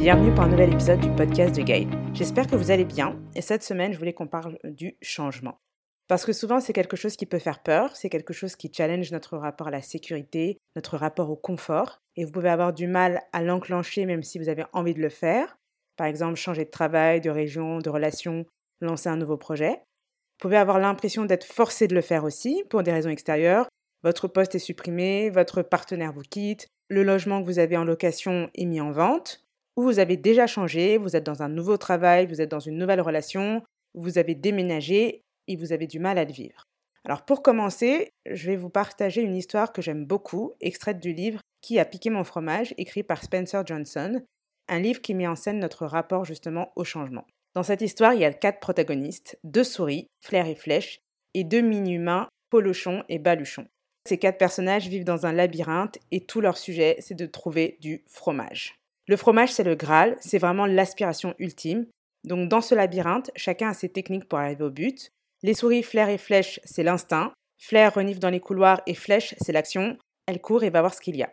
Bienvenue pour un nouvel épisode du podcast de Gaël. J'espère que vous allez bien et cette semaine je voulais qu'on parle du changement. Parce que souvent c'est quelque chose qui peut faire peur, c'est quelque chose qui challenge notre rapport à la sécurité, notre rapport au confort et vous pouvez avoir du mal à l'enclencher même si vous avez envie de le faire. Par exemple changer de travail, de région, de relation, lancer un nouveau projet. Vous pouvez avoir l'impression d'être forcé de le faire aussi pour des raisons extérieures. Votre poste est supprimé, votre partenaire vous quitte, le logement que vous avez en location est mis en vente, ou vous avez déjà changé, vous êtes dans un nouveau travail, vous êtes dans une nouvelle relation, vous avez déménagé et vous avez du mal à le vivre. Alors pour commencer, je vais vous partager une histoire que j'aime beaucoup, extraite du livre Qui a piqué mon fromage, écrit par Spencer Johnson, un livre qui met en scène notre rapport justement au changement. Dans cette histoire, il y a quatre protagonistes, deux souris, Flair et Flèche, et deux mini-humains, Polochon et Baluchon. Ces quatre personnages vivent dans un labyrinthe et tout leur sujet, c'est de trouver du fromage. Le fromage, c'est le Graal, c'est vraiment l'aspiration ultime. Donc dans ce labyrinthe, chacun a ses techniques pour arriver au but. Les souris, flair et flèche, c'est l'instinct. Flair renifle dans les couloirs et flèche, c'est l'action. Elle court et va voir ce qu'il y a.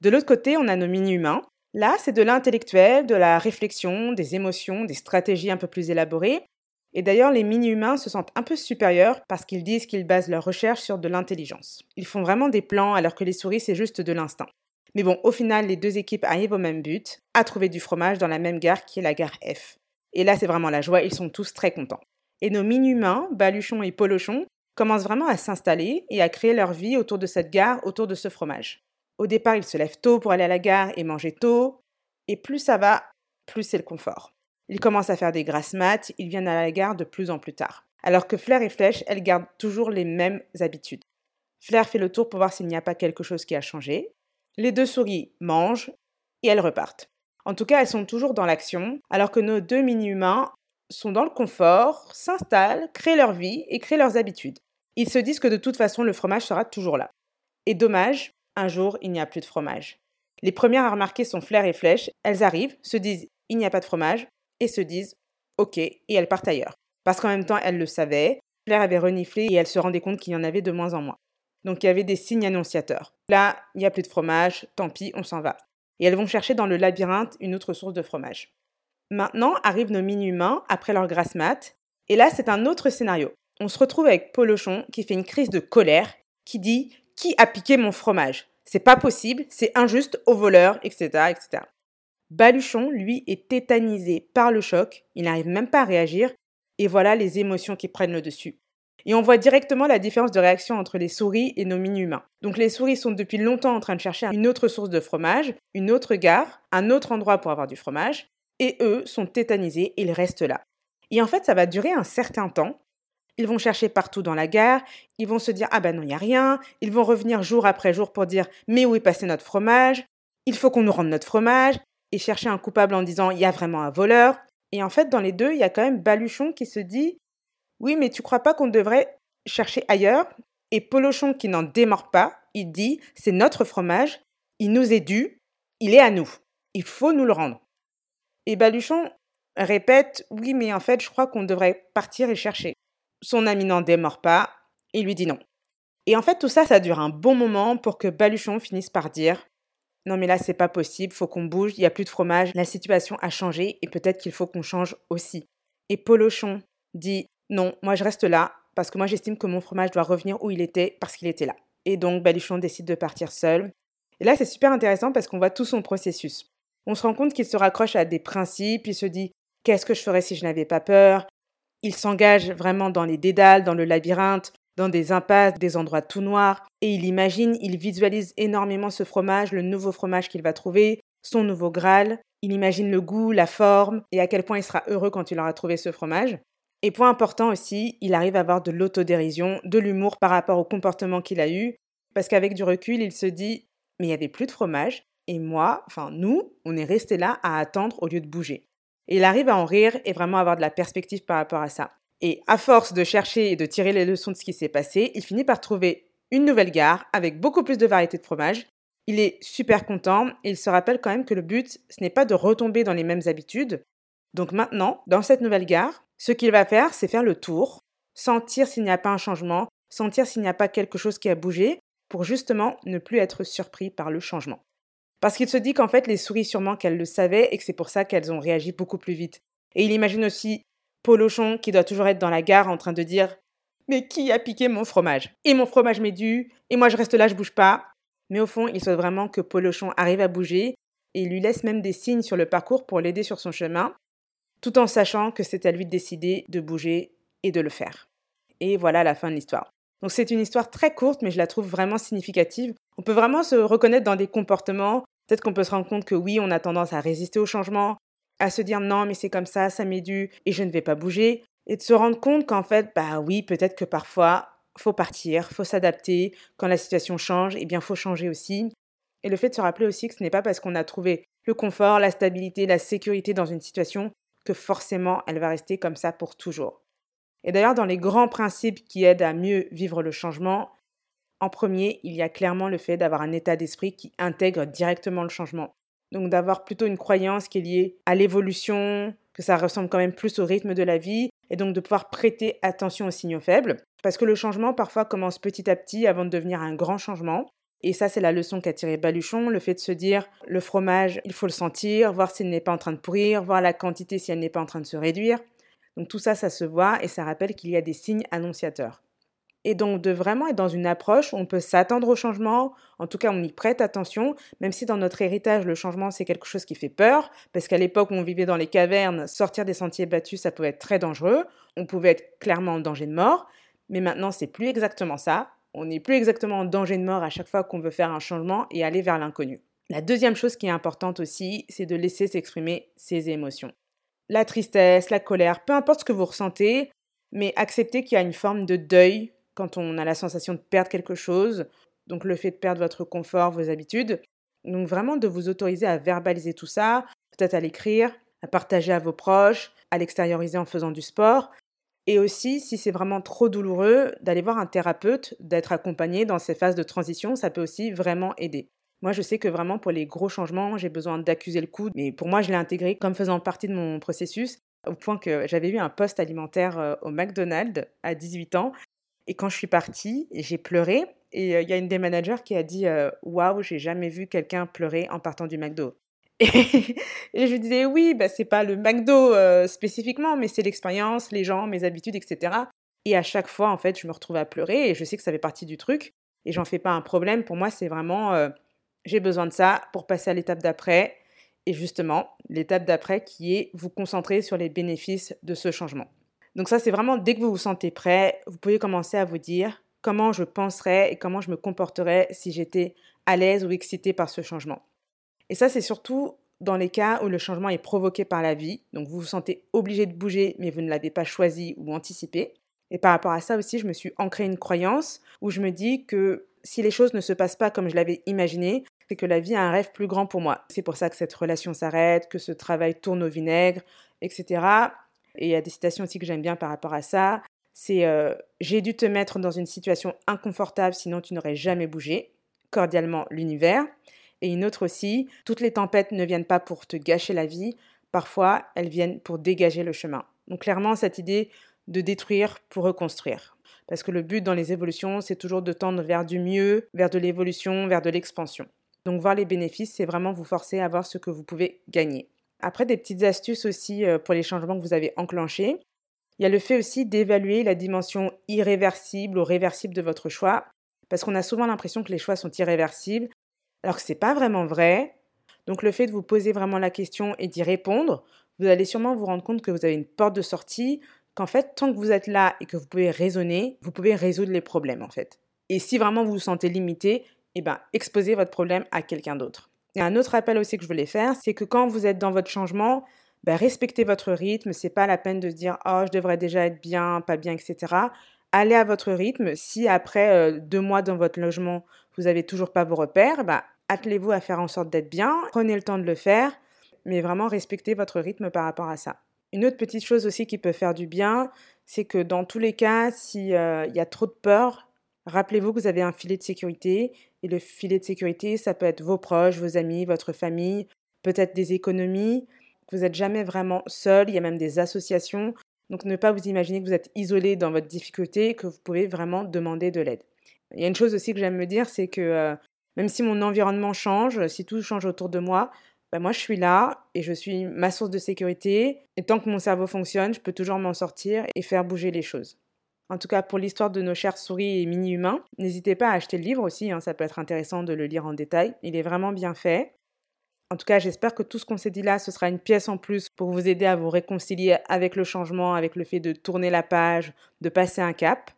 De l'autre côté, on a nos mini-humains. Là, c'est de l'intellectuel, de la réflexion, des émotions, des stratégies un peu plus élaborées. Et d'ailleurs, les mini-humains se sentent un peu supérieurs parce qu'ils disent qu'ils basent leurs recherches sur de l'intelligence. Ils font vraiment des plans alors que les souris, c'est juste de l'instinct. Mais bon, au final, les deux équipes arrivent au même but, à trouver du fromage dans la même gare qui est la gare F. Et là, c'est vraiment la joie, ils sont tous très contents. Et nos mini-humains, Baluchon et Polochon, commencent vraiment à s'installer et à créer leur vie autour de cette gare, autour de ce fromage. Au départ, ils se lèvent tôt pour aller à la gare et manger tôt. Et plus ça va, plus c'est le confort. Ils commencent à faire des grasses maths, ils viennent à la gare de plus en plus tard. Alors que Flair et Flèche, elles gardent toujours les mêmes habitudes. Flair fait le tour pour voir s'il n'y a pas quelque chose qui a changé. Les deux souris mangent et elles repartent. En tout cas, elles sont toujours dans l'action, alors que nos deux mini-humains sont dans le confort, s'installent, créent leur vie et créent leurs habitudes. Ils se disent que de toute façon, le fromage sera toujours là. Et dommage, un jour, il n'y a plus de fromage. Les premières à remarquer sont Flair et Flèche. Elles arrivent, se disent il n'y a pas de fromage, et se disent OK, et elles partent ailleurs. Parce qu'en même temps, elles le savaient, Claire avait reniflé et elle se rendait compte qu'il y en avait de moins en moins. Donc il y avait des signes annonciateurs. Là, il n'y a plus de fromage, tant pis, on s'en va. Et elles vont chercher dans le labyrinthe une autre source de fromage. Maintenant arrivent nos mini-humains après leur grasse mat, et là c'est un autre scénario. On se retrouve avec Polochon qui fait une crise de colère, qui dit Qui a piqué mon fromage? C'est pas possible, c'est injuste aux voleurs, etc., etc. Baluchon, lui, est tétanisé par le choc, il n'arrive même pas à réagir, et voilà les émotions qui prennent le dessus. Et on voit directement la différence de réaction entre les souris et nos mini-humains. Donc les souris sont depuis longtemps en train de chercher une autre source de fromage, une autre gare, un autre endroit pour avoir du fromage, et eux sont tétanisés, ils restent là. Et en fait, ça va durer un certain temps. Ils vont chercher partout dans la gare, ils vont se dire ah ben non, il n'y a rien, ils vont revenir jour après jour pour dire mais où est passé notre fromage? Il faut qu'on nous rende notre fromage, et chercher un coupable en disant il y a vraiment un voleur. Et en fait, dans les deux, il y a quand même Baluchon qui se dit oui, mais tu crois pas qu'on devrait chercher ailleurs? Et Polochon qui n'en démord pas, il dit c'est notre fromage, il nous est dû, il est à nous, il faut nous le rendre. Et Baluchon répète oui, mais en fait, je crois qu'on devrait partir et chercher. Son ami n'en démord pas, il lui dit non. Et en fait, tout ça, ça dure un bon moment pour que Baluchon finisse par dire non mais là c'est pas possible, faut qu'on bouge, il y a plus de fromage, la situation a changé et peut-être qu'il faut qu'on change aussi. Et Polochon dit non, moi je reste là parce que moi j'estime que mon fromage doit revenir où il était parce qu'il était là. Et donc Baluchon décide de partir seul. Et là c'est super intéressant parce qu'on voit tout son processus. On se rend compte qu'il se raccroche à des principes, il se dit qu'est-ce que je ferais si je n'avais pas peur? Il s'engage vraiment dans les dédales, dans le labyrinthe, dans des impasses, des endroits tout noirs, et il imagine, il visualise énormément ce fromage, le nouveau fromage qu'il va trouver, son nouveau Graal. Il imagine le goût, la forme, et à quel point il sera heureux quand il aura trouvé ce fromage. Et point important aussi, il arrive à avoir de l'autodérision, de l'humour par rapport au comportement qu'il a eu, parce qu'avec du recul, il se dit Mais il n'y avait plus de fromage, et moi, enfin nous, on est resté là à attendre au lieu de bouger. Et il arrive à en rire et vraiment avoir de la perspective par rapport à ça. Et à force de chercher et de tirer les leçons de ce qui s'est passé, il finit par trouver une nouvelle gare avec beaucoup plus de variétés de fromage. Il est super content et il se rappelle quand même que le but, ce n'est pas de retomber dans les mêmes habitudes. Donc maintenant, dans cette nouvelle gare, ce qu'il va faire, c'est faire le tour, sentir s'il n'y a pas un changement, sentir s'il n'y a pas quelque chose qui a bougé, pour justement ne plus être surpris par le changement. Parce qu'il se dit qu'en fait, les souris, sûrement qu'elles le savaient et que c'est pour ça qu'elles ont réagi beaucoup plus vite. Et il imagine aussi Polochon qui doit toujours être dans la gare en train de dire Mais qui a piqué mon fromage? Et mon fromage m'est dû, et moi je reste là, je bouge pas. Mais au fond, il souhaite vraiment que Polochon arrive à bouger et il lui laisse même des signes sur le parcours pour l'aider sur son chemin, tout en sachant que c'est à lui de décider de bouger et de le faire. Et voilà la fin de l'histoire. Donc c'est une histoire très courte, mais je la trouve vraiment significative. On peut vraiment se reconnaître dans des comportements. Peut-être qu'on peut se rendre compte que oui, on a tendance à résister au changement, à se dire non, mais c'est comme ça, ça m'est dû et je ne vais pas bouger. Et de se rendre compte qu'en fait, bah oui, peut-être que parfois, faut partir, faut s'adapter. Quand la situation change, eh bien, faut changer aussi. Et le fait de se rappeler aussi que ce n'est pas parce qu'on a trouvé le confort, la stabilité, la sécurité dans une situation que forcément elle va rester comme ça pour toujours. Et d'ailleurs, dans les grands principes qui aident à mieux vivre le changement, en premier, il y a clairement le fait d'avoir un état d'esprit qui intègre directement le changement. Donc d'avoir plutôt une croyance qui est liée à l'évolution, que ça ressemble quand même plus au rythme de la vie, et donc de pouvoir prêter attention aux signaux faibles, parce que le changement parfois commence petit à petit avant de devenir un grand changement. Et ça, c'est la leçon qu'a tiré Baluchon, le fait de se dire, le fromage, il faut le sentir, voir s'il n'est pas en train de pourrir, voir la quantité si elle n'est pas en train de se réduire. Donc tout ça, ça se voit et ça rappelle qu'il y a des signes annonciateurs. Et donc de vraiment être dans une approche où on peut s'attendre au changement, en tout cas on y prête attention, même si dans notre héritage le changement c'est quelque chose qui fait peur, parce qu'à l'époque où on vivait dans les cavernes, sortir des sentiers battus ça pouvait être très dangereux, on pouvait être clairement en danger de mort, mais maintenant c'est plus exactement ça, on n'est plus exactement en danger de mort à chaque fois qu'on veut faire un changement et aller vers l'inconnu. La deuxième chose qui est importante aussi, c'est de laisser s'exprimer ses émotions la tristesse, la colère, peu importe ce que vous ressentez, mais acceptez qu'il y a une forme de deuil quand on a la sensation de perdre quelque chose, donc le fait de perdre votre confort, vos habitudes. Donc vraiment de vous autoriser à verbaliser tout ça, peut-être à l'écrire, à partager à vos proches, à l'extérioriser en faisant du sport. Et aussi, si c'est vraiment trop douloureux, d'aller voir un thérapeute, d'être accompagné dans ces phases de transition, ça peut aussi vraiment aider. Moi, je sais que vraiment pour les gros changements, j'ai besoin d'accuser le coup, mais pour moi, je l'ai intégré comme faisant partie de mon processus, au point que j'avais eu un poste alimentaire euh, au McDonald's à 18 ans. Et quand je suis partie, j'ai pleuré. Et euh, il y a une des managers qui a dit euh, Waouh, j'ai jamais vu quelqu'un pleurer en partant du McDo. Et, je disais Oui, bah, c'est pas le McDo spécifiquement, mais c'est l'expérience, les gens, mes habitudes, etc. Et à chaque fois, en fait, je me retrouve à pleurer et je sais que ça fait partie du truc. Et j'en fais pas un problème. Pour moi, c'est vraiment j'ai besoin de ça pour passer à l'étape d'après. Et justement, l'étape d'après qui est vous concentrer sur les bénéfices de ce changement. Donc ça, c'est vraiment dès que vous vous sentez prêt, vous pouvez commencer à vous dire comment je penserais et comment je me comporterais si j'étais à l'aise ou excité par ce changement. Et ça, c'est surtout dans les cas où le changement est provoqué par la vie, donc vous vous sentez obligé de bouger mais vous ne l'avez pas choisi ou anticipé. Et par rapport à ça aussi, je me suis ancré une croyance où je me dis que si les choses ne se passent pas comme je l'avais imaginé, c'est que la vie a un rêve plus grand pour moi. C'est pour ça que cette relation s'arrête, que ce travail tourne au vinaigre, etc. Et il y a des citations aussi que j'aime bien par rapport à ça. C'est euh, J'ai dû te mettre dans une situation inconfortable, sinon tu n'aurais jamais bougé. Cordialement, l'univers. Et une autre aussi Toutes les tempêtes ne viennent pas pour te gâcher la vie, parfois elles viennent pour dégager le chemin. Donc clairement, cette idée de détruire pour reconstruire. Parce que le but dans les évolutions, c'est toujours de tendre vers du mieux, vers de l'évolution, vers de l'expansion. Donc voir les bénéfices, c'est vraiment vous forcer à voir ce que vous pouvez gagner. Après, des petites astuces aussi euh, pour les changements que vous avez enclenchés. Il y a le fait aussi d'évaluer la dimension irréversible ou réversible de votre choix, parce qu'on a souvent l'impression que les choix sont irréversibles, alors que ce n'est pas vraiment vrai. Donc le fait de vous poser vraiment la question et d'y répondre, vous allez sûrement vous rendre compte que vous avez une porte de sortie, qu'en fait, tant que vous êtes là et que vous pouvez raisonner, vous pouvez résoudre les problèmes en fait. Et si vraiment vous vous sentez limité, eh ben, exposez votre problème à quelqu'un d'autre. Et un autre appel aussi que je voulais faire, c'est que quand vous êtes dans votre changement, ben, respectez votre rythme. C'est pas la peine de se dire oh je devrais déjà être bien, pas bien, etc. Allez à votre rythme. Si après euh, deux mois dans votre logement vous n'avez toujours pas vos repères, ben, attelez-vous à faire en sorte d'être bien. Prenez le temps de le faire, mais vraiment respectez votre rythme par rapport à ça. Une autre petite chose aussi qui peut faire du bien, c'est que dans tous les cas, s'il euh, y a trop de peur, Rappelez-vous que vous avez un filet de sécurité et le filet de sécurité, ça peut être vos proches, vos amis, votre famille, peut-être des économies. Vous n'êtes jamais vraiment seul, il y a même des associations. Donc ne pas vous imaginer que vous êtes isolé dans votre difficulté, que vous pouvez vraiment demander de l'aide. Il y a une chose aussi que j'aime me dire, c'est que euh, Même si mon environnement change, si tout change autour de moi, ben moi je suis là et je suis ma source de sécurité. Et tant que mon cerveau fonctionne, je peux toujours m'en sortir et faire bouger les choses. En tout cas, pour l'histoire de nos chers souris et mini-humains, n'hésitez pas à acheter le livre aussi, hein, ça peut être intéressant de le lire en détail. Il est vraiment bien fait. En tout cas, j'espère que tout ce qu'on s'est dit là, ce sera une pièce en plus pour vous aider à vous réconcilier avec le changement, avec le fait de tourner la page, de passer un cap.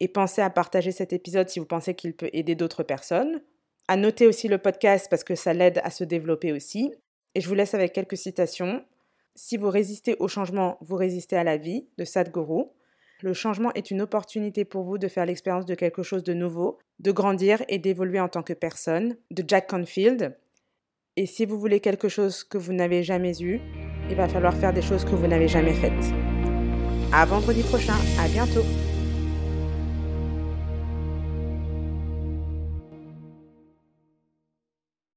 Et pensez à partager cet épisode si vous pensez qu'il peut aider d'autres personnes. À noter aussi le podcast parce que ça l'aide à se développer aussi. Et je vous laisse avec quelques citations. Si vous résistez au changement, vous résistez à la vie, de Sadhguru. Le changement est une opportunité pour vous de faire l'expérience de quelque chose de nouveau, de grandir et d'évoluer en tant que personne, de Jack Confield. Et si vous voulez quelque chose que vous n'avez jamais eu, il va falloir faire des choses que vous n'avez jamais faites. À vendredi prochain, à bientôt!